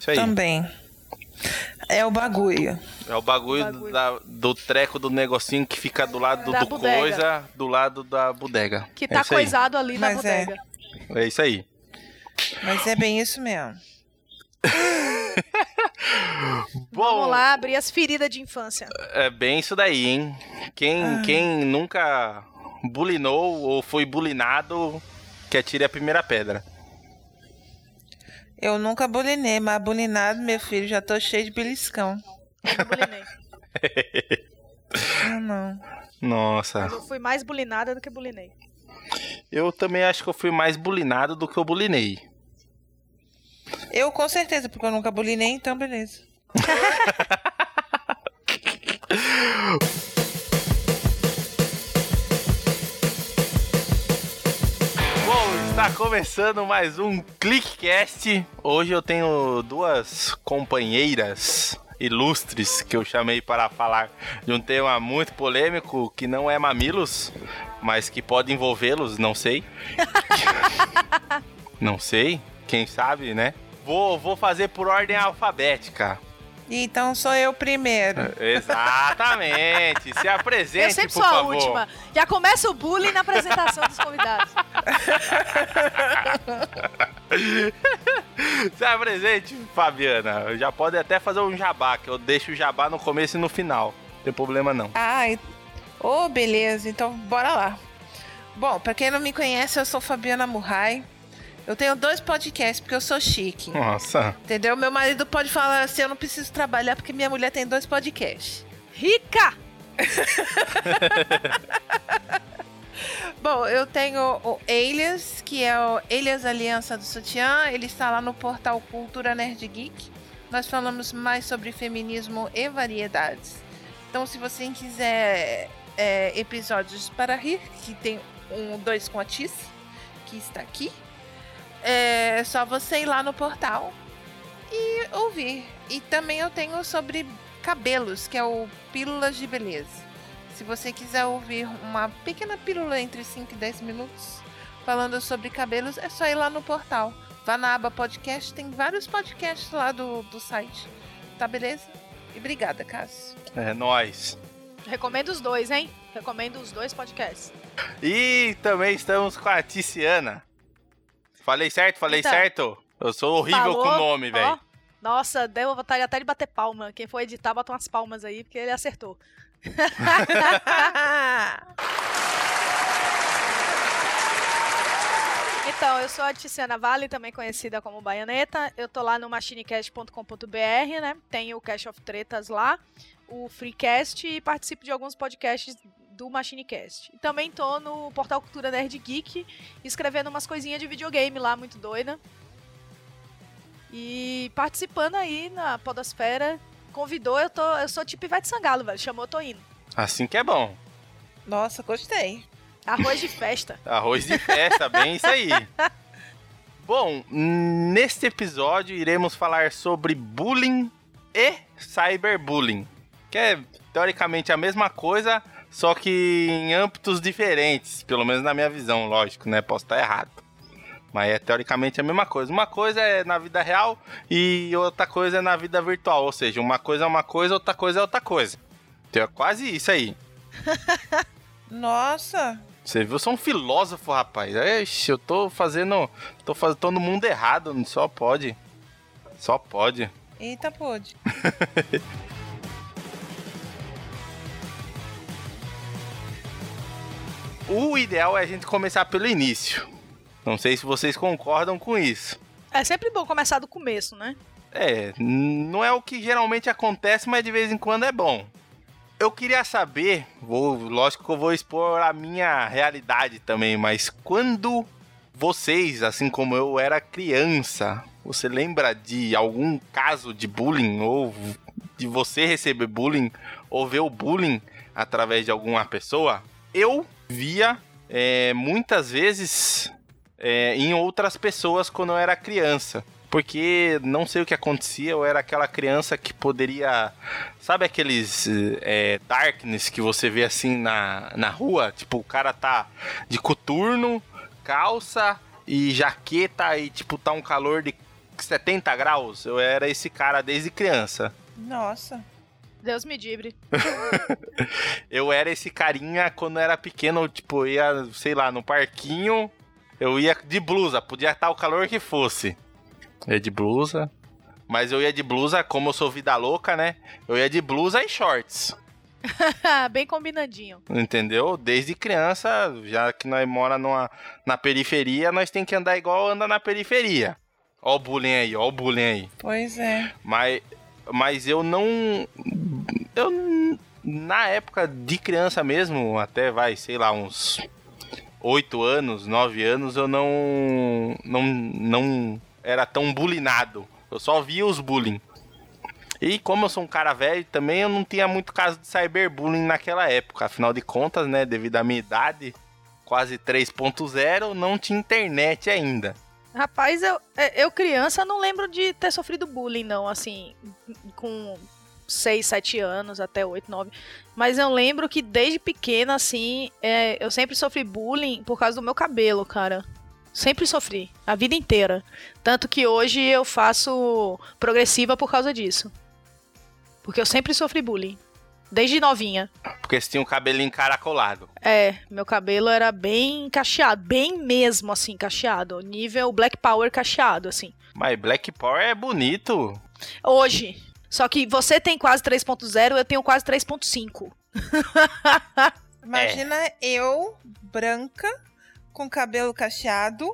Isso aí. Também. É o bagulho. É o bagulho, O bagulho. da- do treco do negocinho que fica do lado Da do bodega. coisa, do lado da bodega. Que É tá aí. coisado ali na Mas é. bodega. É isso aí. Mas é bem isso mesmo. Bom, Vamos lá abrir as feridas de infância. é bem isso daí, hein? Quem, Ah. quem nunca bulinou ou foi bulinado, que atire a primeira pedra. Eu nunca bulinei, mas bulinado, meu filho, já tô cheio de beliscão. Eu bulinei. Ah, não. Nossa. Mas eu fui mais bulinada do que bulinei. Eu também acho que eu fui mais bulinado do que eu bulinei. Eu com certeza, porque eu nunca bulinei, então beleza. Está começando mais um ClickCast. Hoje eu tenho duas companheiras ilustres que eu chamei para falar de um tema muito polêmico que não é mamilos, mas que pode envolvê-los, não sei. não sei, quem sabe, né? Vou, vou fazer por ordem alfabética. Então sou eu primeiro. Exatamente. Se apresente, eu sempre por sou a favor. última. Já começa o bullying na apresentação dos convidados. Se apresente, Fabiana. Já pode até fazer um jabá, que eu deixo o jabá no começo e no final. Não tem problema não. Ai, ô, beleza, então bora lá. Bom, pra quem não me conhece, eu sou Fabiana Murray. Eu tenho dois podcasts porque eu sou chique. Nossa. Entendeu? Meu marido pode falar assim: eu não preciso trabalhar porque minha mulher tem dois podcasts. Rica! Bom, eu tenho o Elias, que é o Elias Aliança do Sutiã. Ele está lá no portal Cultura Nerd Geek. Nós falamos mais sobre feminismo e variedades. Então, se você quiser é, episódios para rir, que tem um, dois com a Tice, que está aqui, é só você ir lá no portal e ouvir. E também eu tenho sobre cabelos, que é o Pílulas de Beleza. Se você quiser ouvir uma pequena pílula entre 5 e 10 minutos falando sobre cabelos, é só ir lá no portal. Vá na aba podcast, tem vários podcasts lá do, do site. Tá beleza? E obrigada, Cássio. É nóis. Recomendo os dois, hein? Recomendo os dois podcasts. E também estamos com a Ticiana. Falei certo? Falei Eita. certo? Eu sou horrível Falou, com o nome, velho. Nossa, deu vontade até de bater palma. Quem for editar, bota umas palmas aí, porque ele acertou. Então, eu sou a Tiziana Vale, também conhecida como Baianeta. Eu tô lá no machinecast.com.br, né? Tem o Cash of Tretas lá, o Freecast e participo de alguns podcasts do Machinecast. E também tô no portal Cultura Nerd Geek, escrevendo umas coisinhas de videogame lá, muito doida. E participando aí na Podosfera. Convidou, eu, tô, eu sou tipo Ivete Sangalo, velho. Chamou, eu tô indo. Assim que é bom. Nossa, gostei. Arroz de festa. Arroz de festa, bem isso aí. Bom, neste episódio iremos falar sobre bullying e cyberbullying, que é teoricamente a mesma coisa, só que em âmbitos diferentes, pelo menos na minha visão, lógico, né? Posso estar errado. Mas é teoricamente a mesma coisa. Uma coisa é na vida real e outra coisa é na vida virtual, ou seja, uma coisa é uma coisa, outra coisa é outra coisa. Então é quase isso aí. Nossa, Você viu? Eu sou um filósofo, rapaz. Ixi, eu tô fazendo. Tô fazendo todo no mundo errado. Só pode. Só pode. eita pôde. O ideal é a gente começar pelo início. Não sei se vocês concordam com isso. É sempre bom começar do começo, né? É, não é o que geralmente acontece, mas de vez em quando é bom. Eu queria saber, vou, lógico que eu vou expor a minha realidade também, mas quando vocês, assim como eu era criança, você lembra de algum caso de bullying ou de você receber bullying ou ver o bullying através de alguma pessoa? Eu via é, muitas vezes é, em outras pessoas quando eu era criança. Porque não sei o que acontecia, eu era aquela criança que poderia. Sabe aqueles é, darkness que você vê assim na, na rua? Tipo, o cara tá de coturno, calça e jaqueta e, tipo, tá um calor de 70 graus, eu era esse cara desde criança. Nossa. Deus me dibre. Eu era esse carinha quando era pequeno, tipo, ia, sei lá, no parquinho, eu ia de blusa, podia estar o calor que fosse. Eu ia de blusa, mas eu ia de blusa, como eu sou vida louca, né? Eu ia de blusa e shorts. Bem combinadinho. Entendeu? Desde criança, já que nós mora numa, na periferia, nós tem que andar igual anda na periferia. Ó o bullying aí, ó o bullying aí. Pois é. Mas, mas eu não. Eu. Na época de criança mesmo, até vai, sei lá, uns 8 anos, 9 anos, eu não. Não, não era tão bullyingado. Eu só via os bullying. E como eu sou um cara velho, também eu não tinha muito caso de cyberbullying naquela época. Afinal de contas, né, devido à minha idade, quase 3.0, não tinha internet ainda. Rapaz, eu, é, eu criança não lembro de ter sofrido bullying, não, assim, com 6, 7 anos, até 8, 9. Mas eu lembro que desde pequena, assim, é, eu sempre sofri bullying por causa do meu cabelo, cara. Sempre sofri, a vida inteira. Tanto que hoje eu faço progressiva por causa disso. Porque eu sempre sofri bullying. Desde novinha. Porque você tinha um cabelinho encaracolado. É, meu cabelo era bem cacheado. Bem mesmo, assim, cacheado. Nível Black Power cacheado, assim. Mas Black Power é bonito. Hoje. Só que você tem quase 3.0, eu tenho quase 3.5. Imagina eu, branca, com cabelo cacheado,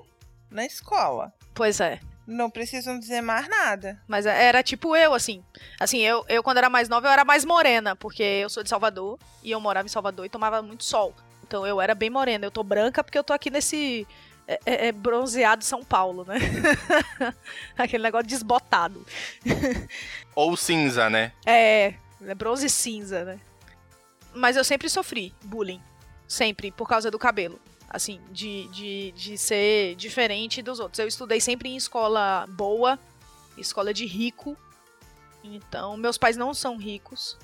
na escola. Pois é. Não precisam dizer mais nada. Mas era tipo eu, assim. Assim, eu, eu quando era mais nova, eu era mais morena, porque eu sou de Salvador e eu morava em Salvador e tomava muito sol. Então eu era bem morena. Eu tô branca porque eu tô aqui nesse é, é, é bronzeado São Paulo, né? Aquele negócio desbotado. Ou cinza, né? É, é bronze cinza, né? Mas eu sempre sofri bullying. Sempre, por causa do cabelo assim, de, de, de ser diferente dos outros. Eu estudei sempre em escola boa, escola de rico. Então, meus pais não são ricos,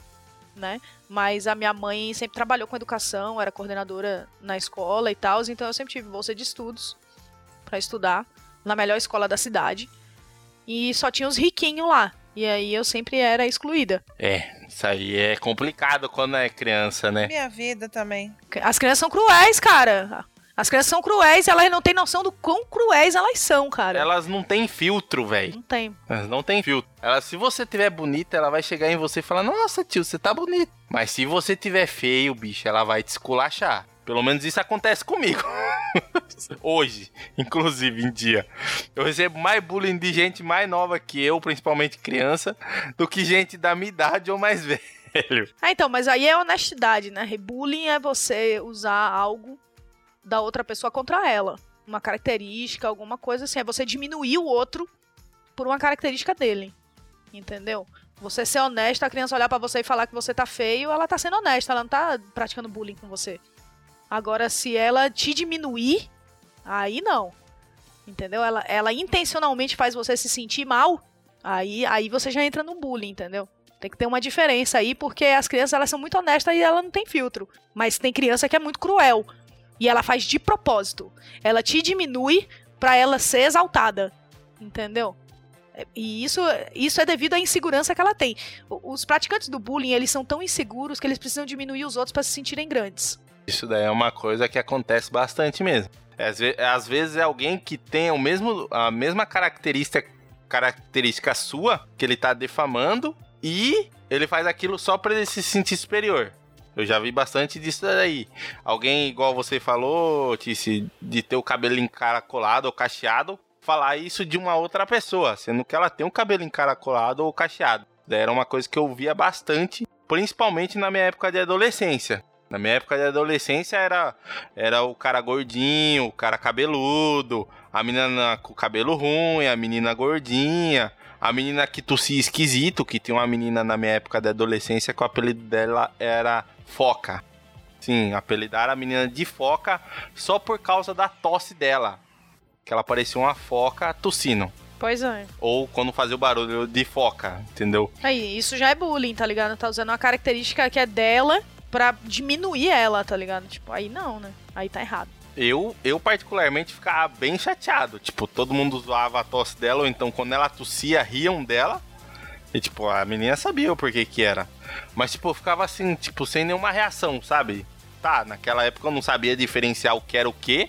né? Mas a minha mãe sempre trabalhou com educação, era coordenadora na escola e tal, então eu sempre tive bolsa de estudos para estudar na melhor escola da cidade. E só tinha os riquinhos lá. E aí eu sempre era excluída. É, isso aí é complicado quando é criança, né? Minha vida também. As crianças são cruéis, cara. As crianças são cruéis e elas não têm noção do quão cruéis elas são, cara. Elas não têm filtro, velho. Não tem. Elas não têm filtro. Ela, se você tiver bonita, ela vai chegar em você e falar: Nossa, tio, você tá bonito. Mas se você tiver feio, bicho, ela vai te esculachar. Pelo menos isso acontece comigo. Hoje, inclusive, em dia. Eu recebo mais bullying de gente mais nova que eu, principalmente criança, do que gente da minha idade ou mais velho. Ah, então, mas aí é honestidade, né? Bullying é você usar algo da outra pessoa contra ela. Uma característica, alguma coisa assim. É você diminuir o outro por uma característica dele. Entendeu? Você ser honesta, a criança olhar para você e falar que você tá feio, ela tá sendo honesta, ela não tá praticando bullying com você. Agora, se ela te diminuir, aí não. Entendeu? Ela, ela intencionalmente faz você se sentir mal, aí, aí você já entra no bullying, entendeu? Tem que ter uma diferença aí, porque as crianças elas são muito honestas e ela não tem filtro. Mas tem criança que é muito cruel. E ela faz de propósito. Ela te diminui para ela ser exaltada. Entendeu? E isso, isso é devido à insegurança que ela tem. Os praticantes do bullying, eles são tão inseguros que eles precisam diminuir os outros para se sentirem grandes. Isso daí é uma coisa que acontece bastante mesmo. Às, ve às vezes é alguém que tem o mesmo, a mesma característica, característica sua, que ele tá defamando, e ele faz aquilo só para ele se sentir superior. Eu já vi bastante disso daí. Alguém, igual você falou, Tice, de ter o cabelo encaracolado ou cacheado, falar isso de uma outra pessoa, sendo que ela tem o cabelo encaracolado ou cacheado. Era uma coisa que eu via bastante, principalmente na minha época de adolescência. Na minha época de adolescência era, era o cara gordinho, o cara cabeludo, a menina com cabelo ruim, a menina gordinha, a menina que tossia esquisito, que tinha uma menina na minha época de adolescência que o apelido dela era Foca. Sim, apelidaram a menina de Foca só por causa da tosse dela. Que ela parecia uma foca tossindo. Pois é. Ou quando fazia o barulho de foca, entendeu? Aí, isso já é bullying, tá ligado? Tá usando uma característica que é dela pra diminuir ela, tá ligado? Tipo, aí não, né? Aí tá errado. Eu, eu particularmente ficava bem chateado. Tipo, todo mundo zoava a tosse dela, ou então quando ela tossia, riam dela. E, tipo, a menina sabia o porquê que era. Mas, tipo, eu ficava assim, tipo, sem nenhuma reação, sabe? Tá, naquela época eu não sabia diferenciar o que era o que,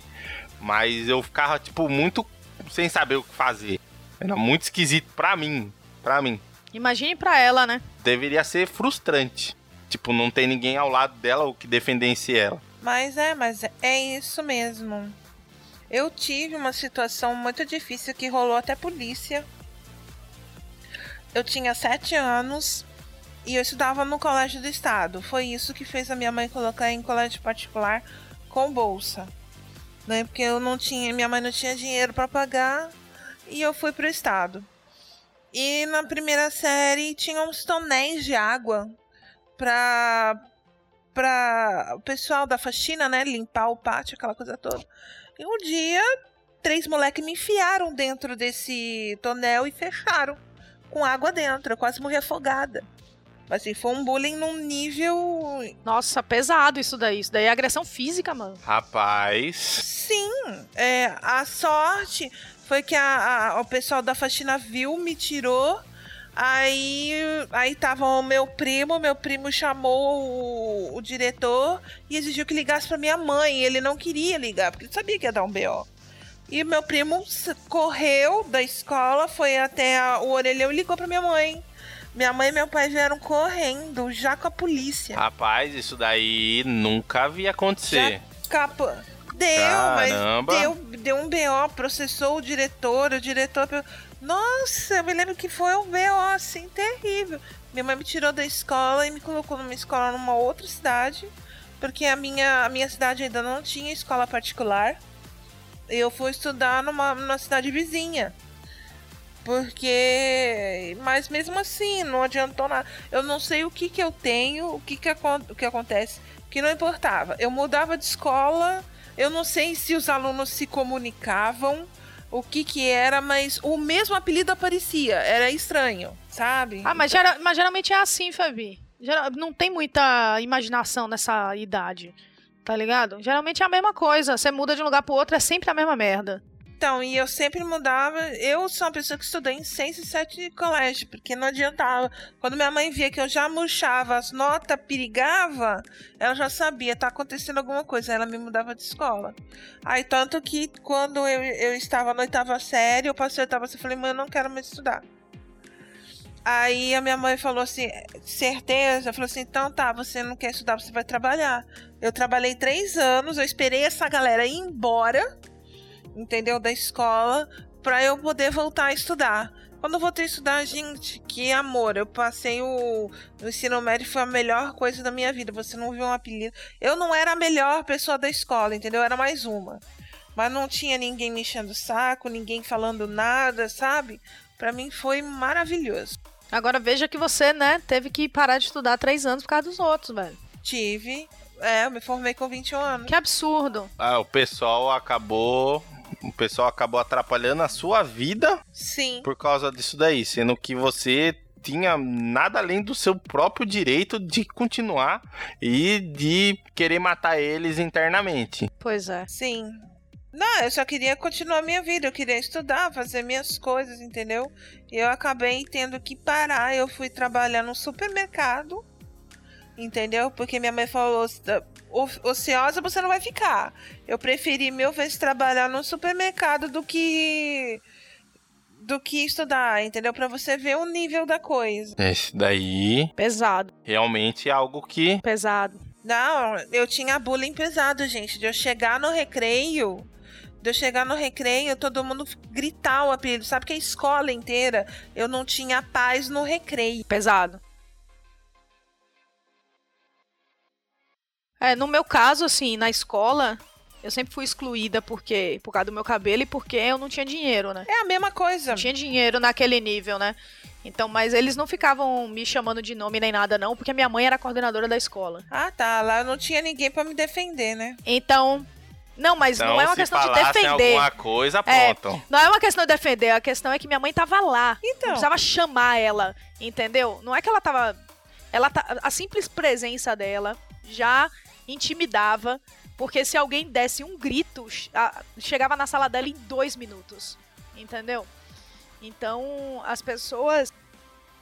mas eu ficava, tipo, muito sem saber o que fazer. Era muito esquisito pra mim. Pra mim. Imagine pra ela, né? Deveria ser frustrante. Tipo, não tem ninguém ao lado dela o que defendesse ela. Mas é, mas é isso mesmo. Eu tive uma situação muito difícil que rolou até polícia. Eu tinha sete anos e eu estudava no colégio do estado. Foi isso que fez a minha mãe colocar em colégio particular com bolsa, né? Porque eu não tinha, minha mãe não tinha dinheiro para pagar e eu fui pro estado. E na primeira série tinha uns tonéis de água para para o pessoal da faxina, né, limpar o pátio, aquela coisa toda. E um dia, três moleques me enfiaram dentro desse tonel e fecharam com água dentro. Eu quase morri afogada. Mas assim, foi um bullying num nível. Nossa, pesado isso daí. Isso daí é agressão física, mano. Rapaz. Sim. É, a sorte foi que a, a, o pessoal da faxina viu, me tirou Aí, aí tava o meu primo, meu primo chamou o, o diretor e exigiu que ligasse para minha mãe. Ele não queria ligar, porque ele sabia que ia dar um BO. E meu primo correu da escola, foi até a, o orelhão e ligou para minha mãe. Minha mãe e meu pai vieram correndo, já com a polícia. Rapaz, isso daí nunca havia acontecer. Já capa. Deu, Caramba. mas deu, deu um BO, processou o diretor, o diretor nossa, eu me lembro que foi um BO assim terrível. Minha mãe me tirou da escola e me colocou numa escola numa outra cidade, porque a minha, a minha cidade ainda não tinha escola particular. Eu fui estudar numa, numa cidade vizinha. Porque. Mas mesmo assim, não adiantou nada. Eu não sei o que, que eu tenho, o que, que, o que acontece. Que não importava. Eu mudava de escola. Eu não sei se os alunos se comunicavam o que que era, mas o mesmo apelido aparecia. Era estranho, sabe? Ah, mas, gera, mas geralmente é assim, Fabi. Geral, não tem muita imaginação nessa idade, tá ligado? Geralmente é a mesma coisa. Você muda de um lugar pro outro, é sempre a mesma merda. Então, e eu sempre mudava. Eu sou uma pessoa que estudei em seis e sete colégio, porque não adiantava. Quando minha mãe via que eu já murchava, as notas perigava, ela já sabia, tá acontecendo alguma coisa. Ela me mudava de escola. Aí, tanto que quando eu, eu estava na oitava série, eu passei a oitava série e falei, mãe, eu não quero mais estudar. Aí a minha mãe falou assim, certeza? Falou assim, então tá, você não quer estudar, você vai trabalhar. Eu trabalhei três anos, eu esperei essa galera ir embora entendeu? Da escola para eu poder voltar a estudar. Quando eu voltei a estudar, gente, que amor. Eu passei o, o ensino médio, foi a melhor coisa da minha vida. Você não viu um apelido. Eu não era a melhor pessoa da escola, entendeu? Eu era mais uma. Mas não tinha ninguém me enchendo o saco, ninguém falando nada, sabe? Para mim foi maravilhoso. Agora veja que você, né, teve que parar de estudar três anos por causa dos outros, velho. Tive. É, eu me formei com 21 anos. Que absurdo. Ah, o pessoal acabou o pessoal acabou atrapalhando a sua vida. Sim. Por causa disso daí, sendo que você tinha nada além do seu próprio direito de continuar e de querer matar eles internamente. Pois é. Sim. Não, eu só queria continuar minha vida, eu queria estudar, fazer minhas coisas, entendeu? E eu acabei tendo que parar, eu fui trabalhar no supermercado, entendeu? Porque minha mãe falou, ociosa você não vai ficar. Eu preferi mil vezes trabalhar no supermercado do que do que estudar, entendeu? Para você ver o nível da coisa. Esse daí pesado. Realmente é algo que pesado. Não, eu tinha bullying pesado, gente. De eu chegar no recreio, de eu chegar no recreio, todo mundo gritar o apelido. Sabe que a escola inteira eu não tinha paz no recreio. Pesado. É, no meu caso, assim, na escola, eu sempre fui excluída porque por causa do meu cabelo e porque eu não tinha dinheiro, né? É a mesma coisa. Não tinha dinheiro naquele nível, né? Então, mas eles não ficavam me chamando de nome nem nada, não, porque minha mãe era coordenadora da escola. Ah, tá. Lá não tinha ninguém para me defender, né? Então. Não, mas então, não é uma questão de defender. alguma coisa, pronto. É, não é uma questão de defender, a questão é que minha mãe tava lá. Então. Não precisava chamar ela, entendeu? Não é que ela tava. Ela tá, a simples presença dela já intimidava Porque se alguém desse um grito, chegava na sala dela em dois minutos. Entendeu? Então, as pessoas.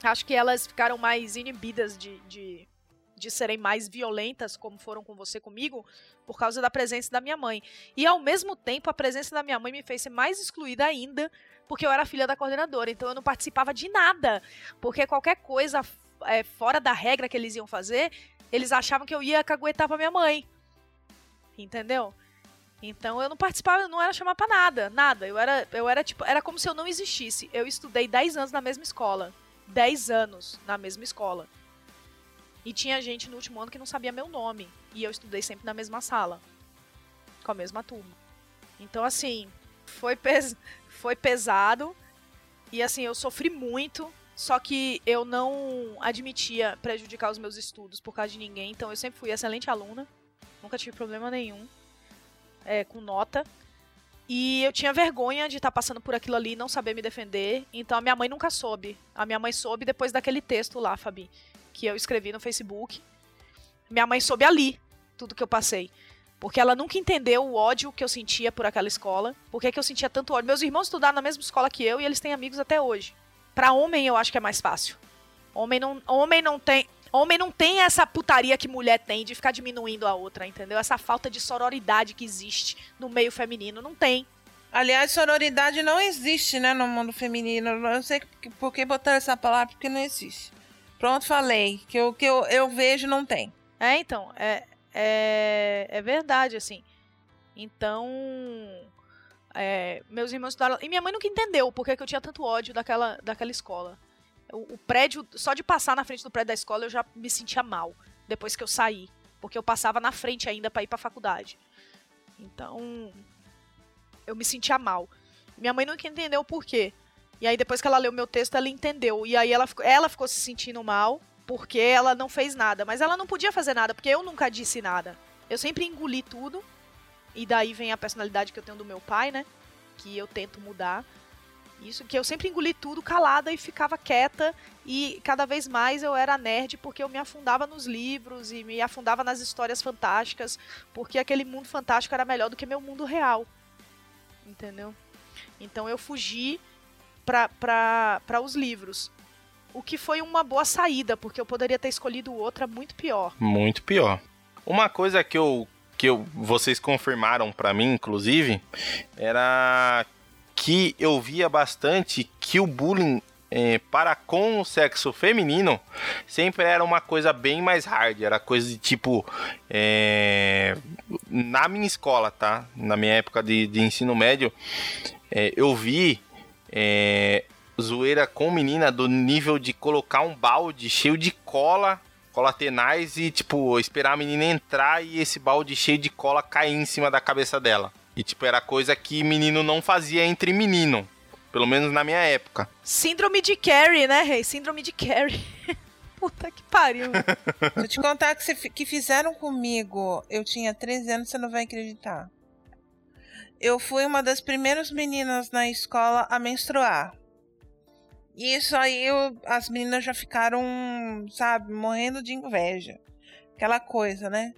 Acho que elas ficaram mais inibidas de, de, de serem mais violentas, como foram com você comigo, por causa da presença da minha mãe. E ao mesmo tempo, a presença da minha mãe me fez ser mais excluída ainda, porque eu era filha da coordenadora. Então eu não participava de nada. Porque qualquer coisa é, fora da regra que eles iam fazer, eles achavam que eu ia caguetar pra minha mãe. Entendeu? Então eu não participava, não era chamar pra nada, nada. Eu era, eu era tipo, era como se eu não existisse. Eu estudei 10 anos na mesma escola. 10 anos na mesma escola. E tinha gente no último ano que não sabia meu nome. E eu estudei sempre na mesma sala. Com a mesma turma. Então, assim, foi, pes foi pesado. E assim, eu sofri muito. Só que eu não admitia prejudicar os meus estudos por causa de ninguém. Então eu sempre fui excelente aluna. Nunca tive problema nenhum é, com nota. E eu tinha vergonha de estar tá passando por aquilo ali e não saber me defender. Então a minha mãe nunca soube. A minha mãe soube depois daquele texto lá, Fabi, que eu escrevi no Facebook. Minha mãe soube ali tudo que eu passei. Porque ela nunca entendeu o ódio que eu sentia por aquela escola. Por que eu sentia tanto ódio? Meus irmãos estudaram na mesma escola que eu e eles têm amigos até hoje. Para homem eu acho que é mais fácil. Homem não, homem não tem, Homem não tem essa putaria que mulher tem de ficar diminuindo a outra, entendeu? Essa falta de sororidade que existe no meio feminino. Não tem. Aliás, sororidade não existe, né, no mundo feminino. Eu não sei por que botaram essa palavra, porque não existe. Pronto, falei. Que o que eu, eu vejo não tem. É, então. É, é, é verdade, assim. Então. É, meus irmãos estudaram. E minha mãe nunca entendeu por que eu tinha tanto ódio daquela, daquela escola. O, o, prédio, só de passar na frente do prédio da escola, eu já me sentia mal depois que eu saí. Porque eu passava na frente ainda para ir pra faculdade. Então, eu me sentia mal. Minha mãe nunca entendeu o porquê. E aí, depois que ela leu meu texto, ela entendeu. E aí, ela, ela ficou se sentindo mal porque ela não fez nada. Mas ela não podia fazer nada, porque eu nunca disse nada. Eu sempre engoli tudo. E daí vem a personalidade que eu tenho do meu pai, né? Que eu tento mudar. Isso que eu sempre engoli tudo calada e ficava quieta e cada vez mais eu era nerd porque eu me afundava nos livros e me afundava nas histórias fantásticas, porque aquele mundo fantástico era melhor do que meu mundo real. Entendeu? Então eu fugi para os livros. O que foi uma boa saída, porque eu poderia ter escolhido outra muito pior. Muito pior. Uma coisa que eu que eu, vocês confirmaram para mim, inclusive, era que eu via bastante que o bullying é, para com o sexo feminino sempre era uma coisa bem mais hard, era coisa de tipo é, na minha escola, tá? Na minha época de, de ensino médio, é, eu vi é, zoeira com menina do nível de colocar um balde cheio de cola, cola tenaz e tipo esperar a menina entrar e esse balde cheio de cola cair em cima da cabeça dela. E, tipo, era coisa que menino não fazia entre menino. Pelo menos na minha época. Síndrome de Carrie, né, Rei? Síndrome de Carrie. Puta que pariu. Se eu te contar que, que fizeram comigo, eu tinha 13 anos, você não vai acreditar. Eu fui uma das primeiras meninas na escola a menstruar. E isso aí eu, as meninas já ficaram, sabe, morrendo de inveja. Aquela coisa, né?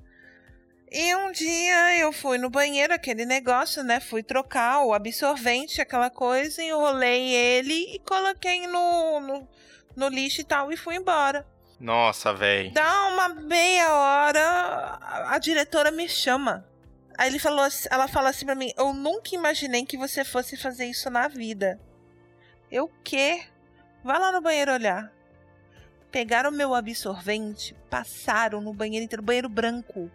E um dia eu fui no banheiro, aquele negócio, né? Fui trocar o absorvente, aquela coisa, enrolei ele e coloquei no, no, no lixo e tal e fui embora. Nossa, velho. Dá uma meia hora, a, a diretora me chama. Aí ele falou, ela fala assim pra mim: Eu nunca imaginei que você fosse fazer isso na vida. Eu quê? Vá lá no banheiro olhar. Pegaram meu absorvente, passaram no banheiro inteiro, banheiro branco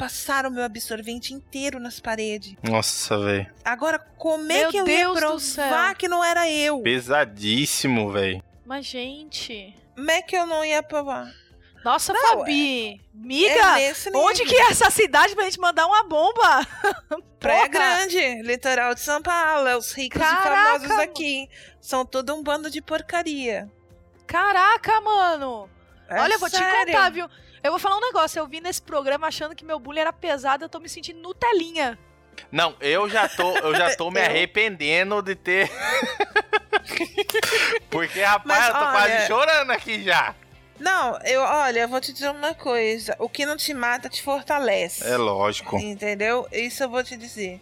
passaram o meu absorvente inteiro nas paredes. Nossa, velho. Agora, como é que eu Deus ia provar que não era eu? Pesadíssimo, velho. Mas, gente. Como é que eu não ia provar? Nossa, não, Fabi! É, Miga, é onde que é essa cidade pra gente mandar uma bomba? Praia Grande, litoral de São Paulo, é os ricos Caraca, e famosos aqui. São todo um bando de porcaria. Caraca, mano! É Olha, sério? vou te contar, viu? Eu vou falar um negócio, eu vim nesse programa achando que meu bullying era pesado, eu tô me sentindo Nutelinha. Não, eu já tô, eu já tô me arrependendo de ter. Porque, rapaz, Mas, eu tô olha... quase chorando aqui já. Não, eu, olha, eu vou te dizer uma coisa. O que não te mata te fortalece. É lógico. Entendeu? Isso eu vou te dizer.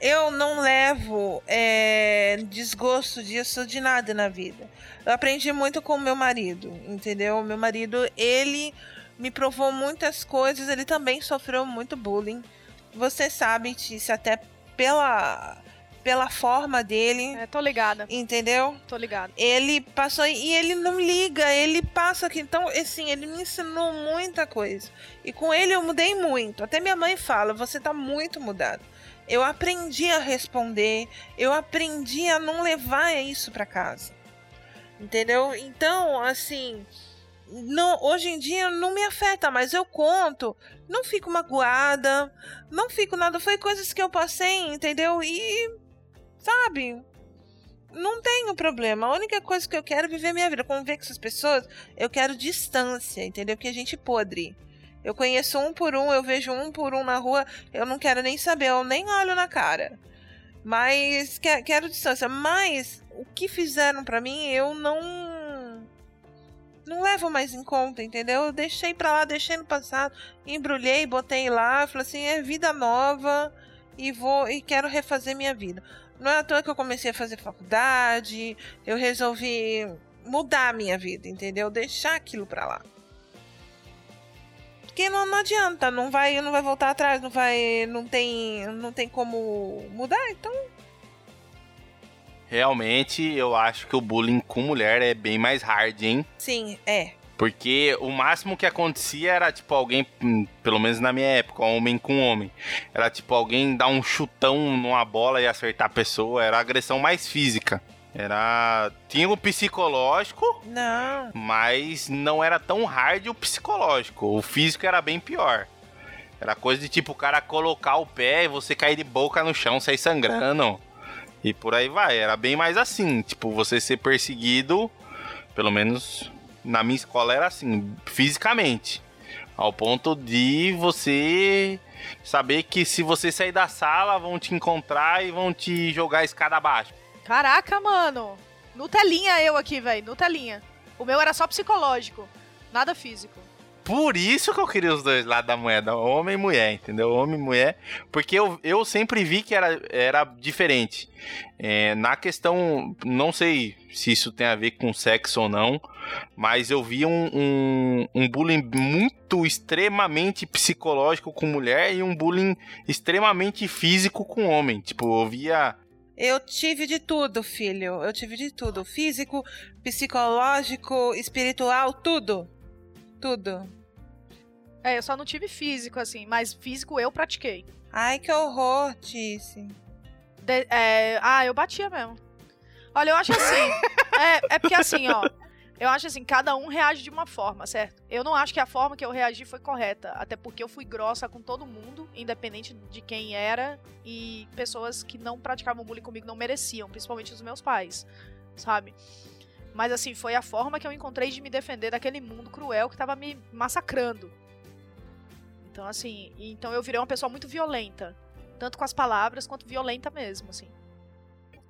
Eu não levo é, desgosto disso de nada na vida. Eu aprendi muito com o meu marido, entendeu? Meu marido, ele me provou muitas coisas, ele também sofreu muito bullying. Você sabe disso até pela pela forma dele. É, tô ligada. Entendeu? Tô ligada. Ele passou e ele não liga, ele passa aqui. Então, assim, ele me ensinou muita coisa. E com ele eu mudei muito. Até minha mãe fala: você tá muito mudado. Eu aprendi a responder, eu aprendi a não levar isso para casa. Entendeu? Então, assim, não, hoje em dia não me afeta, mas eu conto, não fico magoada, não fico nada, foi coisas que eu passei, entendeu? E sabe? Não tenho problema. A única coisa que eu quero é viver minha vida, conviver com essas pessoas, eu quero distância, entendeu? Que a gente podre. Eu conheço um por um, eu vejo um por um na rua, eu não quero nem saber, eu nem olho na cara. Mas que, quero distância. Mas o que fizeram para mim, eu não. Não levo mais em conta, entendeu? Eu deixei pra lá, deixei no passado, embrulhei, botei lá, falei assim: é vida nova e vou e quero refazer minha vida. Não é à toa que eu comecei a fazer faculdade, eu resolvi mudar a minha vida, entendeu? Deixar aquilo pra lá. Porque não, não adianta, não vai, não vai voltar atrás, não vai, não tem, não tem como mudar, então. Realmente, eu acho que o bullying com mulher é bem mais hard, hein? Sim, é. Porque o máximo que acontecia era, tipo, alguém, hum, pelo menos na minha época, homem com homem. Era, tipo, alguém dar um chutão numa bola e acertar a pessoa. Era a agressão mais física. Era. Tinha o psicológico. Não. Mas não era tão hard o psicológico. O físico era bem pior. Era coisa de tipo o cara colocar o pé e você cair de boca no chão, sair sangrando. E por aí vai. Era bem mais assim. Tipo, você ser perseguido. Pelo menos na minha escola era assim, fisicamente. Ao ponto de você saber que se você sair da sala, vão te encontrar e vão te jogar a escada abaixo. Caraca, mano. Nutelinha eu aqui, velho. Nutelinha. O meu era só psicológico, nada físico. Por isso que eu queria os dois lados da moeda, homem e mulher, entendeu? Homem e mulher, porque eu, eu sempre vi que era, era diferente. É, na questão, não sei se isso tem a ver com sexo ou não, mas eu vi um, um, um bullying muito extremamente psicológico com mulher e um bullying extremamente físico com homem. Tipo, eu via eu tive de tudo, filho. Eu tive de tudo. Físico, psicológico, espiritual, tudo tudo. É, eu só não tive físico, assim, mas físico eu pratiquei. Ai, que horror. De, é, ah, eu batia mesmo. Olha, eu acho assim. é, é porque assim, ó. Eu acho assim, cada um reage de uma forma, certo? Eu não acho que a forma que eu reagi foi correta. Até porque eu fui grossa com todo mundo, independente de quem era, e pessoas que não praticavam bullying comigo não mereciam, principalmente os meus pais, sabe? Mas assim, foi a forma que eu encontrei de me defender daquele mundo cruel que tava me massacrando. Então, assim, então eu virei uma pessoa muito violenta. Tanto com as palavras quanto violenta mesmo, assim.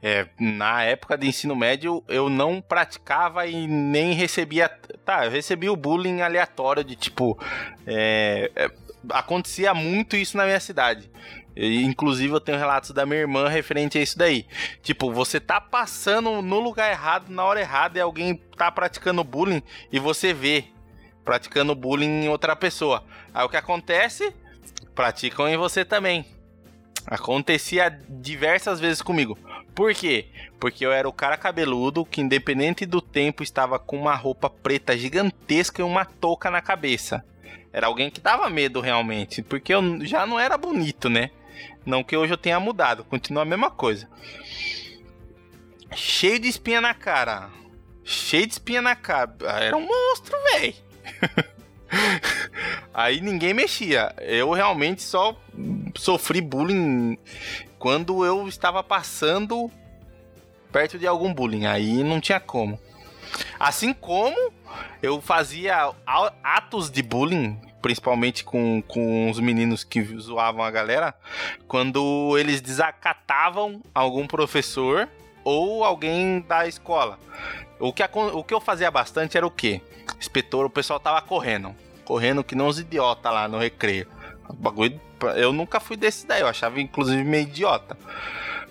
É, na época de ensino médio, eu não praticava e nem recebia. Tá, eu recebia o bullying aleatório de tipo. É, é, acontecia muito isso na minha cidade. Inclusive, eu tenho relatos da minha irmã referente a isso daí. Tipo, você tá passando no lugar errado, na hora errada, e alguém tá praticando bullying e você vê praticando bullying em outra pessoa. Aí o que acontece? Praticam em você também. Acontecia diversas vezes comigo. Por quê? Porque eu era o cara cabeludo que, independente do tempo, estava com uma roupa preta gigantesca e uma touca na cabeça. Era alguém que dava medo realmente, porque eu já não era bonito, né? Não que hoje eu tenha mudado, continua a mesma coisa. Cheio de espinha na cara. Cheio de espinha na cara. Era um monstro, velho. Aí ninguém mexia. Eu realmente só sofri bullying quando eu estava passando perto de algum bullying. Aí não tinha como. Assim como eu fazia atos de bullying principalmente com, com os meninos que zoavam a galera, quando eles desacatavam algum professor ou alguém da escola. O que, o que eu fazia bastante era o quê? Inspetor, o pessoal tava correndo. Correndo que não os idiota lá no recreio. O bagulho. Eu nunca fui desse daí, eu achava inclusive meio idiota.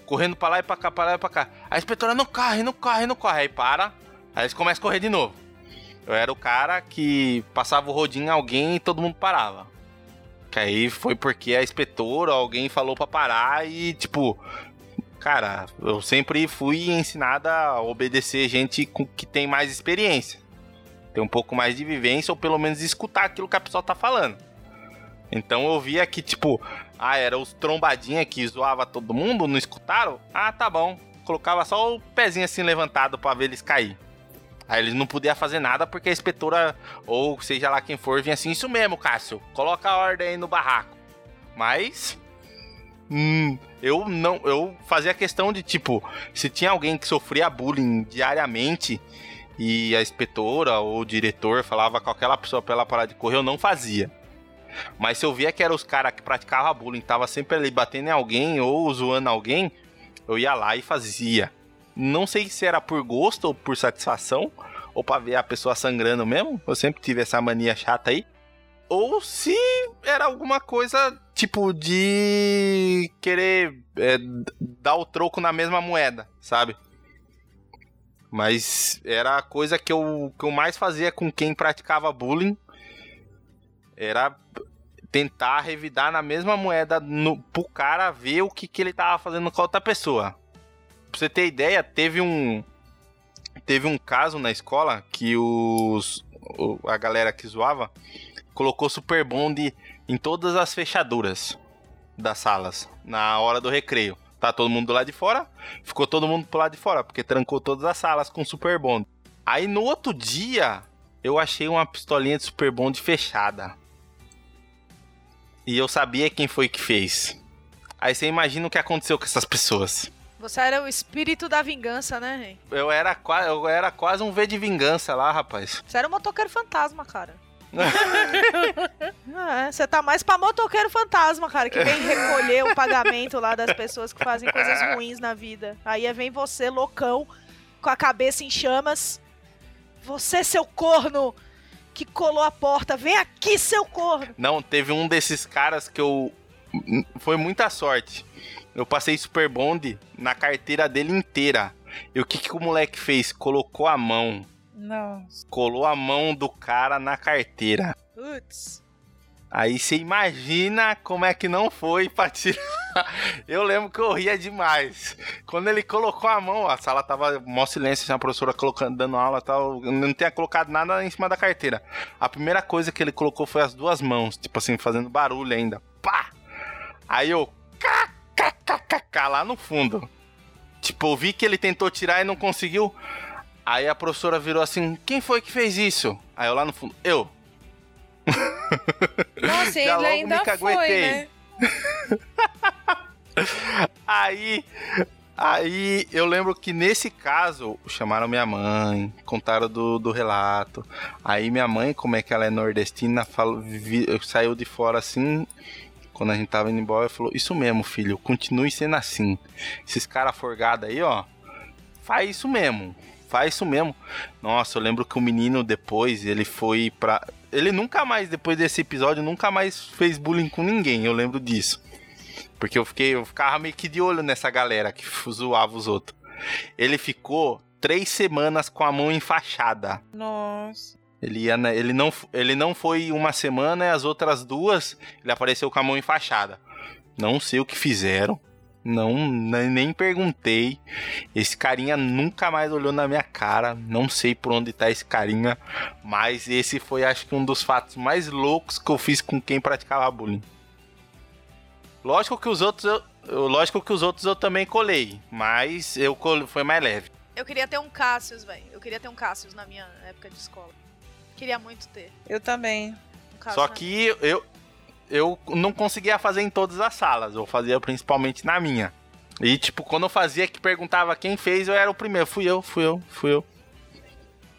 Correndo pra lá e pra cá, pra lá e pra cá. A inspetora não corre, não corre, não corre. Aí para. Aí eles começam a correr de novo. Eu era o cara que passava o rodinho em alguém e todo mundo parava. Que aí foi porque a inspetora, alguém falou para parar e, tipo, cara, eu sempre fui ensinada a obedecer gente que tem mais experiência. Tem um pouco mais de vivência ou pelo menos escutar aquilo que a pessoa tá falando. Então eu via que, tipo, ah, era os trombadinha que zoava todo mundo, não escutaram? Ah, tá bom. Colocava só o pezinho assim levantado para ver eles cair. Aí eles não podiam fazer nada porque a inspetora, ou seja lá quem for, vinha assim: Isso mesmo, Cássio, coloca a ordem aí no barraco. Mas. Hum, eu não. Eu fazia questão de, tipo, se tinha alguém que sofria bullying diariamente e a inspetora ou o diretor falava com aquela pessoa pra ela parar de correr, eu não fazia. Mas se eu via que eram os caras que praticavam bullying, tava sempre ali batendo em alguém ou zoando alguém, eu ia lá e fazia. Não sei se era por gosto ou por satisfação, ou pra ver a pessoa sangrando mesmo. Eu sempre tive essa mania chata aí. Ou se era alguma coisa tipo de querer é, dar o troco na mesma moeda, sabe? Mas era a coisa que eu, que eu mais fazia com quem praticava bullying. Era tentar revidar na mesma moeda no, pro cara ver o que, que ele tava fazendo com a outra pessoa pra você ter ideia, teve um. Teve um caso na escola que os. A galera que zoava colocou Super Bond em todas as fechaduras das salas na hora do recreio. Tá todo mundo do lado de fora, ficou todo mundo pro lado de fora, porque trancou todas as salas com Super Bond. Aí no outro dia, eu achei uma pistolinha de Super Bond fechada. E eu sabia quem foi que fez. Aí você imagina o que aconteceu com essas pessoas. Você era o espírito da vingança, né, Rei? Eu era, eu era quase um V de vingança lá, rapaz. Você era um motoqueiro fantasma, cara. é, você tá mais pra motoqueiro fantasma, cara, que vem recolher o pagamento lá das pessoas que fazem coisas ruins na vida. Aí vem você, loucão, com a cabeça em chamas. Você, seu corno, que colou a porta, vem aqui, seu corno! Não, teve um desses caras que eu. Foi muita sorte. Eu passei Super Bond na carteira dele inteira. E o que, que o moleque fez? Colocou a mão. Nossa. Colou a mão do cara na carteira. Putz. Aí você imagina como é que não foi pra tirar. Eu lembro que eu ria demais. Quando ele colocou a mão, a sala tava mó silêncio, assim, a professora colocando, dando aula tal. Não tinha colocado nada em cima da carteira. A primeira coisa que ele colocou foi as duas mãos, tipo assim, fazendo barulho ainda. Pá! Aí eu kkkk lá no fundo. Tipo, eu vi que ele tentou tirar e não conseguiu. Aí a professora virou assim: Quem foi que fez isso? Aí eu lá no fundo: Eu. Nossa, ele ainda foi, né? aí, aí eu lembro que nesse caso chamaram minha mãe, contaram do, do relato. Aí minha mãe, como é que ela é nordestina, falou, vi, saiu de fora assim quando a gente tava indo embora, falou: Isso mesmo, filho, continue sendo assim. Esses caras forgados aí, ó, faz isso mesmo, faz isso mesmo. Nossa, eu lembro que o menino depois, ele foi pra. Ele nunca mais, depois desse episódio, nunca mais fez bullying com ninguém, eu lembro disso. Porque eu fiquei, eu ficava meio que de olho nessa galera que zoava os outros. Ele ficou três semanas com a mão enfaixada. Nossa. Ele, ia, ele, não, ele não foi uma semana e as outras duas ele apareceu com a mão enfaixada. Não sei o que fizeram. Não, nem perguntei. Esse carinha nunca mais olhou na minha cara. Não sei por onde tá esse carinha. Mas esse foi, acho que, um dos fatos mais loucos que eu fiz com quem praticava bullying. Lógico que os outros eu, lógico que os outros eu também colei. Mas eu foi mais leve. Eu queria ter um Cassius, velho. Eu queria ter um Cassius na minha época de escola. Queria muito ter. Eu também. Só que eu, eu não conseguia fazer em todas as salas. Eu fazia principalmente na minha. E, tipo, quando eu fazia que perguntava quem fez, eu era o primeiro. Fui eu, fui eu, fui eu.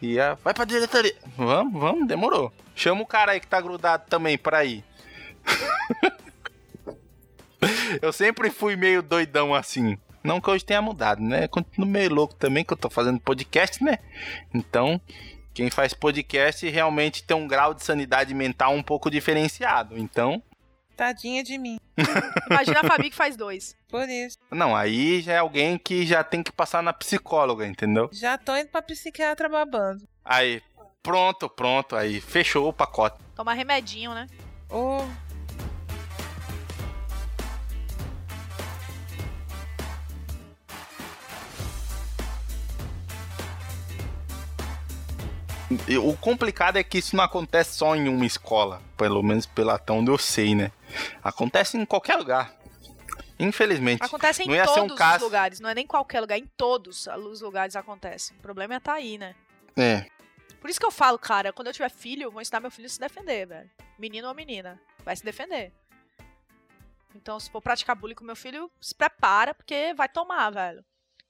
Ia, vai pra diretoria. Vamos, vamos, demorou. Chama o cara aí que tá grudado também pra ir. eu sempre fui meio doidão assim. Não que hoje tenha mudado, né? Continuo meio louco também, que eu tô fazendo podcast, né? Então, quem faz podcast realmente tem um grau de sanidade mental um pouco diferenciado. Então. Tadinha de mim. Imagina a Fabi que faz dois. Por isso. Não, aí já é alguém que já tem que passar na psicóloga, entendeu? Já tô indo pra psiquiatra babando. Aí, pronto, pronto, aí, fechou o pacote. Tomar remedinho, né? Ô, E O complicado é que isso não acontece só em uma escola, pelo menos pela onde eu sei, né? Acontece em qualquer lugar. Infelizmente. Acontece em Não ia ser um todos os caso- lugares, não é nem qualquer lugar, em todos os lugares acontece. O problema é tá aí, né? É. Por isso que eu falo, cara, quando eu tiver filho, eu vou ensinar meu filho a se defender, velho. Menino ou menina, vai se defender. Então, se for praticar bullying com meu filho, se prepara, porque vai tomar, velho.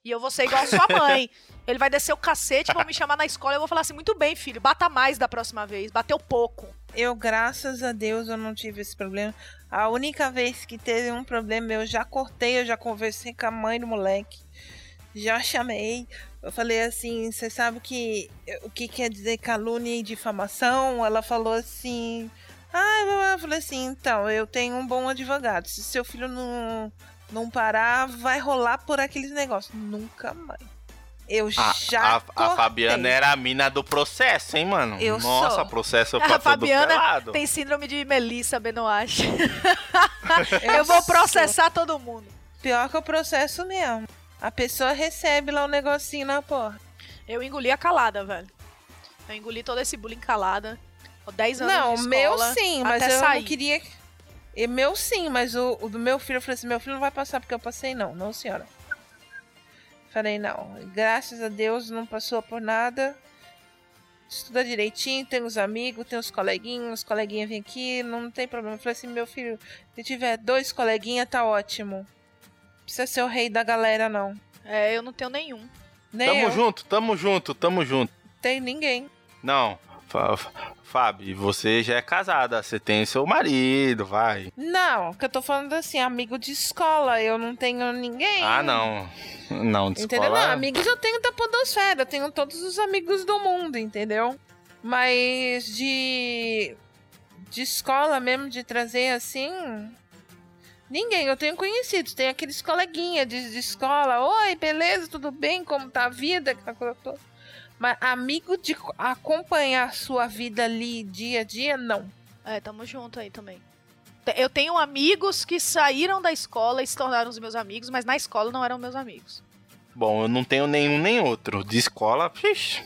E eu vou ser igual a sua mãe. Ele vai descer o cacete, vão me chamar na escola e eu vou falar assim: muito bem, filho, bata mais da próxima vez. Bateu pouco. eu, graças a Deus, eu não tive esse problema. A única vez que teve um problema, eu já cortei, eu já conversei com a mãe do moleque. Já chamei. Eu falei assim, você sabe que o que quer dizer calúnia e difamação? Ela falou assim. Ah, eu falei assim, então, eu tenho um bom advogado. Se seu filho não, não parar, vai rolar por aqueles negócios. Nunca mais. Eu A, já a, a. Fabiana era a mina do processo, hein, mano? Eu Nossa, sou. processo A pra todo Fabiana lado. Tem síndrome de Melissa Benoist. Eu Eu vou sou. processar todo mundo. Pior que o processo mesmo. A pessoa recebe lá o negocinho na porta. Eu engoli a calada, velho. Eu engoli todo esse bullying calada. Ó, 10 anos Não, de o meu escola, sim, mas eu sair. não queria. E meu sim, mas o, o do meu filho, eu falei assim: meu filho não vai passar porque eu passei, não. Não, senhora. Falei, não. Graças a Deus não passou por nada. Estuda direitinho, tem os amigos, tem os coleguinhas, os coleguinhas vêm aqui, não tem problema. Eu falei assim: meu filho, se tiver dois coleguinhas, tá ótimo. Não precisa ser o rei da galera, não. É, eu não tenho nenhum. Nem Tamo eu. junto, tamo junto, tamo junto. Tem ninguém. Não, Fábio, você já é casada, você tem seu marido, vai. Não, que eu tô falando assim, amigo de escola, eu não tenho ninguém. Ah, não. Não, de Entendeu? escola. Não, amigos eu tenho da podosfera, eu tenho todos os amigos do mundo, entendeu? Mas de de escola mesmo, de trazer assim, ninguém. Eu tenho conhecidos, tem aqueles coleguinhas de, de escola, oi, beleza, tudo bem, como tá a vida, aquela coisa toda. Mas amigo de co- acompanhar a sua vida ali dia a dia, não. É, tamo junto aí também. Eu tenho amigos que saíram da escola e se tornaram os meus amigos, mas na escola não eram meus amigos. Bom, eu não tenho nenhum nem outro. De escola, xixi.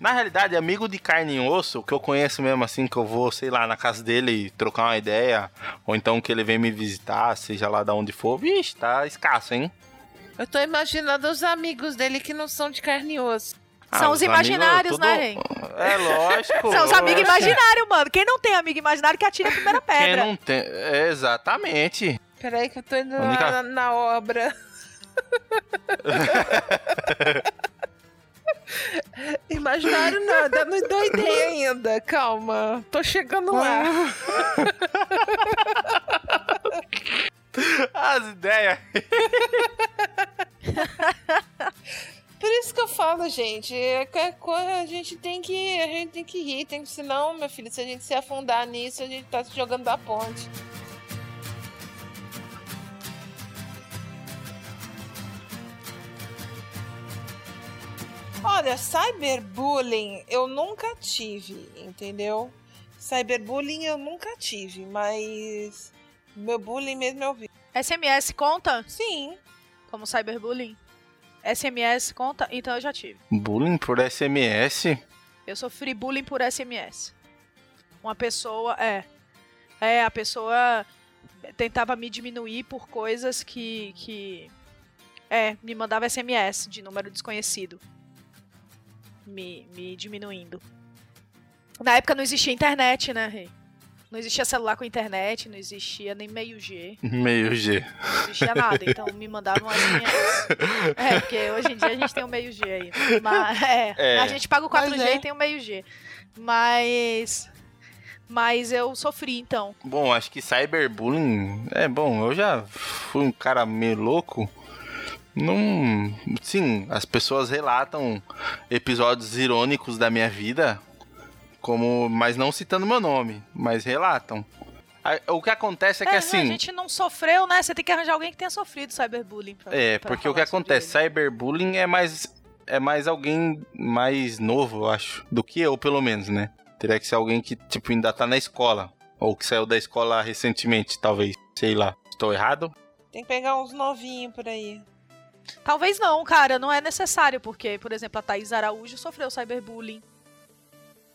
Na realidade, amigo de carne e osso, que eu conheço mesmo assim, que eu vou, sei lá, na casa dele trocar uma ideia, ou então que ele vem me visitar, seja lá de onde for, vixe, tá escasso, hein? Eu tô imaginando os amigos dele que não são de carne e osso. São os amigos, imaginários, tudo- né, Rei? É lógico. São os amigos imaginários, mano. Quem não tem amigo imaginário que atira a primeira Quem pedra. não tem. é, exatamente. Peraí que eu tô indo Única- lá na, na obra. Imaginário nada, não doidei ainda. Calma, tô chegando lá. As ideias. Por isso que eu falo, gente, é qualquer coisa a gente tem que, a gente tem que rir, tem que, senão, meu filho, se a gente se afundar nisso, a gente tá se jogando da ponte. Olha, cyberbullying eu nunca tive, entendeu? Cyberbullying eu nunca tive, mas meu bullying mesmo eu vi. SMS conta Sim, como cyberbullying? SMS conta? Então eu já tive. Bullying por SMS? Eu sofri bullying por SMS. Uma pessoa, é. É, a pessoa tentava me diminuir por coisas que. que é, me mandava SMS de número desconhecido. Me, me diminuindo. Na época não existia internet, né, Rei? Não existia celular com internet, não existia nem meio G, Meio G. não existia nada. Então me mandavam um SMS. É, porque hoje em dia a gente tem o meio G aí. Mas, é, É, a gente paga o 4G mas é. e tem o meio G. Mas. Mas eu sofri, então. Bom, acho que cyberbullying. É bom, eu já fui um cara meio louco. Não. Sim, as pessoas relatam episódios irônicos da minha vida, como. Mas não citando meu nome, mas relatam. O que acontece é que É, assim. A gente não sofreu, né? Você tem que arranjar alguém que tenha sofrido cyberbullying. Pra, É, pra porque o que acontece, ele. cyberbullying é mais é mais alguém mais novo, eu acho, do que eu, pelo menos, né? Teria que ser alguém que tipo ainda tá na escola ou que saiu da escola recentemente, talvez, sei lá. Estou errado? Tem que pegar uns novinhos por aí. Talvez não, cara, não é necessário, porque, por exemplo, a Thaís Araújo sofreu cyberbullying.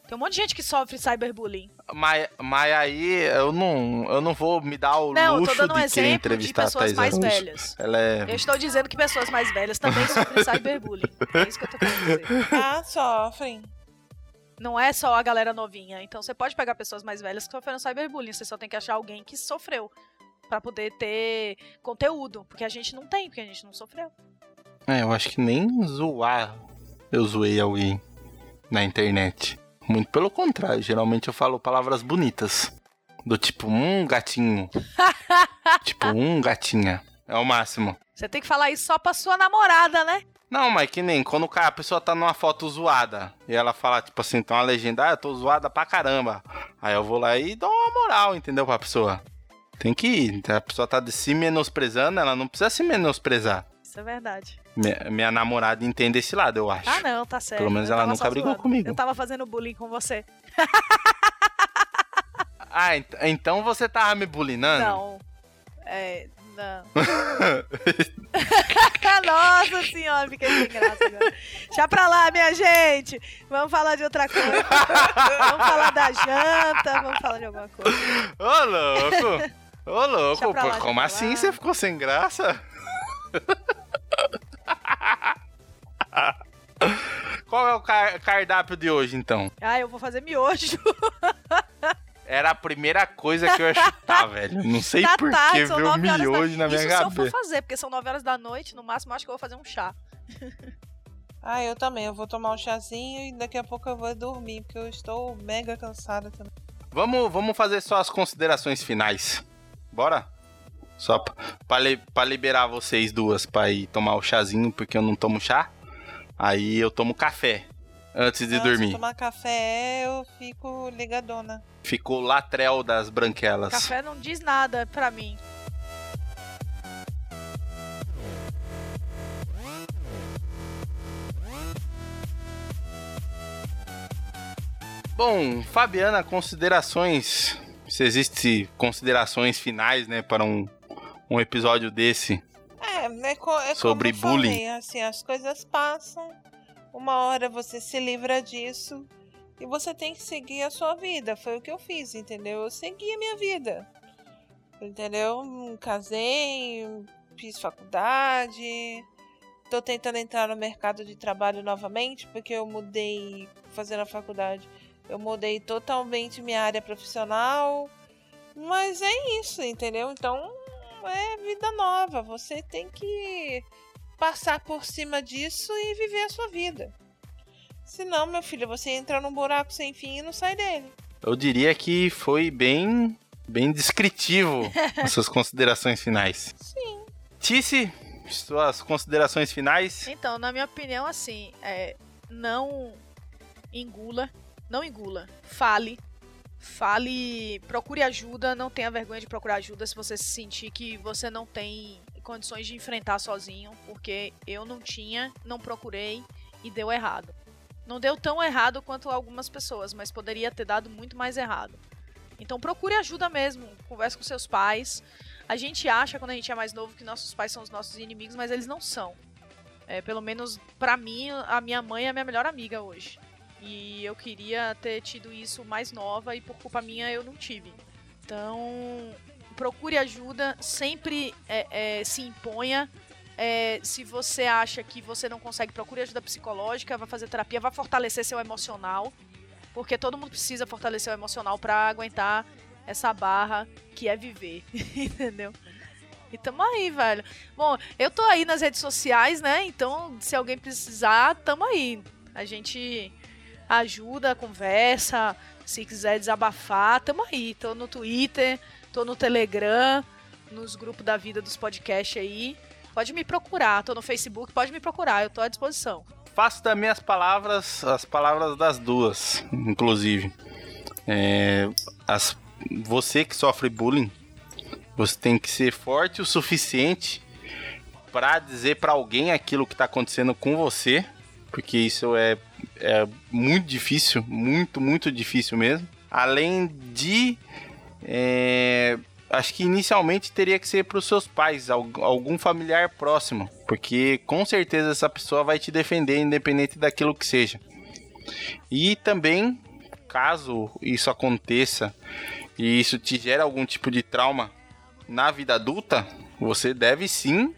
Tem um monte de gente que sofre cyberbullying. Mas, mas aí eu não, eu não vou me dar o não, eu tô luxo dando um de exemplo de entrevistar a pessoas mais Araújo. velhas. Ela é Eu estou dizendo que pessoas mais velhas também sofrem cyberbullying. É isso que eu tô querendo dizer. Ah, sofrem. Não é só a galera novinha. Então você pode pegar pessoas mais velhas que sofreram cyberbullying. Você só tem que achar alguém que sofreu. Pra poder ter conteúdo. Porque a gente não tem, porque a gente não sofreu. É, eu acho que nem zoar eu zoei alguém na internet. Muito pelo contrário, geralmente eu falo palavras bonitas. Do tipo, um gatinho. tipo, um gatinha. É o máximo. Você tem que falar isso só pra sua namorada, né? Não, mas que nem quando a pessoa tá numa foto zoada e ela fala, tipo assim, tem uma legenda, ah, eu tô zoada pra caramba. Aí eu vou lá e dou uma moral, entendeu, pra pessoa. Tem que ir. A pessoa tá se menosprezando, ela não precisa se menosprezar. Isso é verdade. Minha, minha namorada entende esse lado, eu acho. Ah, não, tá certo. Pelo menos Eu ela nunca só brigou zoando. comigo. Eu tava fazendo bullying com você. Ah, ent- então você tava me bulinando? Não. É. Não. Nossa senhora, fiquei sem graça agora. Deixa pra lá, minha gente. Vamos falar de outra coisa. vamos falar da janta, vamos falar de alguma coisa. Ô, louco! Ô, louco! Lá, como assim você ficou sem graça? Qual é o car- cardápio de hoje, então? Ah, eu vou fazer miojo. Era a primeira coisa que eu ia chutar, velho. Não sei Tá por tarde, que são veio nove horas da- miojo na minha Isso se eu for cabeça. fazer, porque são 9 horas da noite, no máximo acho que eu vou fazer um chá. Ah, eu também. Eu vou tomar um chazinho e daqui a pouco eu vou dormir, porque eu estou mega cansada também. Vamos, vamos fazer só as considerações finais. Bora? Só pra, pra, li- pra liberar vocês duas pra ir tomar o chazinho, porque eu não tomo chá. Aí eu tomo café antes de Não, Se dormir. tomar café, eu fico ligadona. Ficou latrel das branquelas. Café não diz nada pra mim. Bom, Fabiana, considerações. Se existe considerações finais, né, para um, um episódio desse. É, é, co- é Sobre bullying. falei, assim, as coisas passam, uma hora você se livra disso e você tem que seguir a sua vida. Foi o que eu fiz, entendeu? Eu segui a minha vida. Entendeu? Casei, fiz faculdade, tô tentando entrar no mercado de trabalho novamente, porque eu mudei fazendo a faculdade. Eu mudei totalmente minha área profissional. Mas é isso, entendeu? Então é vida nova. Você tem que passar por cima disso e viver a sua vida. Senão, meu filho, você entra num buraco sem fim e não sai dele. Eu diria que foi bem, bem descritivo as suas considerações finais. Sim. Tice, suas considerações finais? Então, na minha opinião, assim, é, não engula, não engula, fale, fale, procure ajuda, não tenha vergonha de procurar ajuda se você se sentir que você não tem condições de enfrentar sozinho, porque eu não tinha, não procurei e deu errado. Não deu tão errado quanto algumas pessoas, mas poderia ter dado muito mais errado. Então procure ajuda mesmo, converse com seus pais. A gente acha quando a gente é mais novo que nossos pais são os nossos inimigos, mas eles não são. É, pelo menos pra mim, a minha mãe é a minha melhor amiga hoje. E eu queria ter tido isso mais nova e por culpa minha eu não tive. Então, procure ajuda, sempre é, é, se imponha. É, se você acha que você não consegue, procure ajuda psicológica, vá fazer terapia, vá fortalecer seu emocional. Porque todo mundo precisa fortalecer o emocional pra aguentar essa barra que é viver. Entendeu? E tamo aí, velho. Bom, eu tô aí nas redes sociais, né? Então, se alguém precisar, tamo aí. A gente ajuda, conversa. Se quiser desabafar, tamo aí. Tô no Twitter, tô no Telegram, nos grupos da vida dos podcasts aí. Pode me procurar, tô no Facebook, pode me procurar, eu tô à disposição. Faço das minhas palavras as palavras das duas, inclusive. É, as, você que sofre bullying, você tem que ser forte o suficiente para dizer para alguém aquilo que está acontecendo com você, porque isso é, é muito difícil, muito, muito difícil mesmo. Além de. É, acho que inicialmente teria que ser para os seus pais, algum familiar próximo, porque com certeza essa pessoa vai te defender, independente daquilo que seja. E também, caso isso aconteça e isso te gera algum tipo de trauma na vida adulta, você deve sim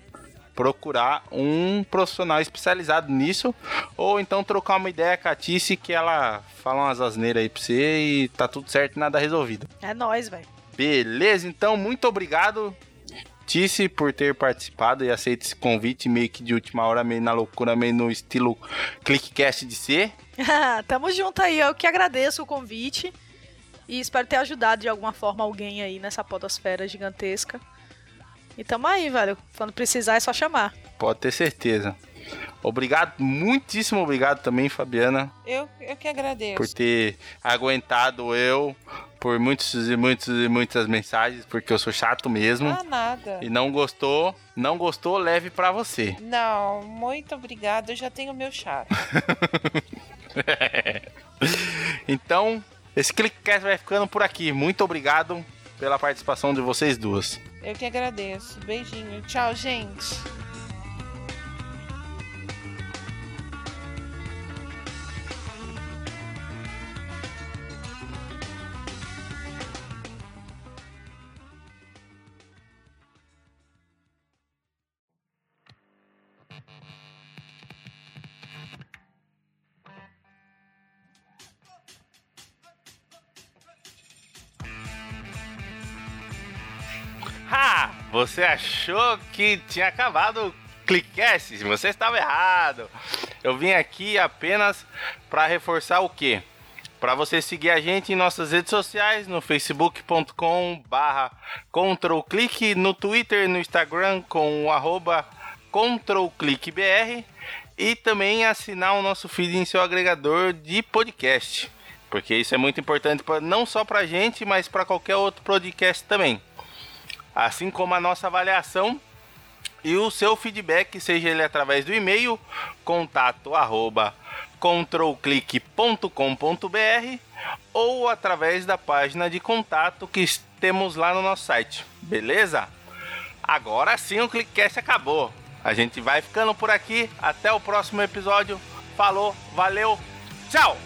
procurar um profissional especializado nisso, ou então trocar uma ideia com a Tice que ela fala umas asneiras aí pra você e tá tudo certo, nada resolvido. É nóis, velho. Beleza, então muito obrigado, Tice, por ter participado e aceito esse convite meio que de última hora, meio na loucura, meio no estilo Clickcast de ser. Tamo junto aí, eu que agradeço o convite e espero ter ajudado de alguma forma alguém aí nessa podosfera gigantesca. E tamo aí, velho. Quando precisar é só chamar. Pode ter certeza. Obrigado, muitíssimo obrigado também, Fabiana. Eu, eu que agradeço. Por ter aguentado eu por muitos e muitos e muitas mensagens, porque eu sou chato mesmo. Ah, nada. E não gostou, não gostou, leve para você. Não, muito obrigado, eu já tenho meu chato. então, esse Clickcast vai ficando por aqui. Muito obrigado pela participação de vocês duas. Eu que agradeço. Beijinho. Tchau, gente. Você achou que tinha acabado o Clickcast? Você estava errado. Eu vim aqui apenas para reforçar o quê? Para você seguir a gente em nossas redes sociais, no facebook.com barra controlclick, no Twitter e no Instagram com o arroba controlclickbr e também assinar o nosso feed em seu agregador de podcast. Porque isso é muito importante pra, não só para a gente, mas para qualquer outro podcast também assim como a nossa avaliação e o seu feedback, seja ele através do e-mail contato arroba controlclick.com.br ou através da página de contato que temos lá no nosso site, beleza? Agora sim o Clickcast acabou. A gente vai ficando por aqui. Até o próximo episódio. Falou, valeu, tchau!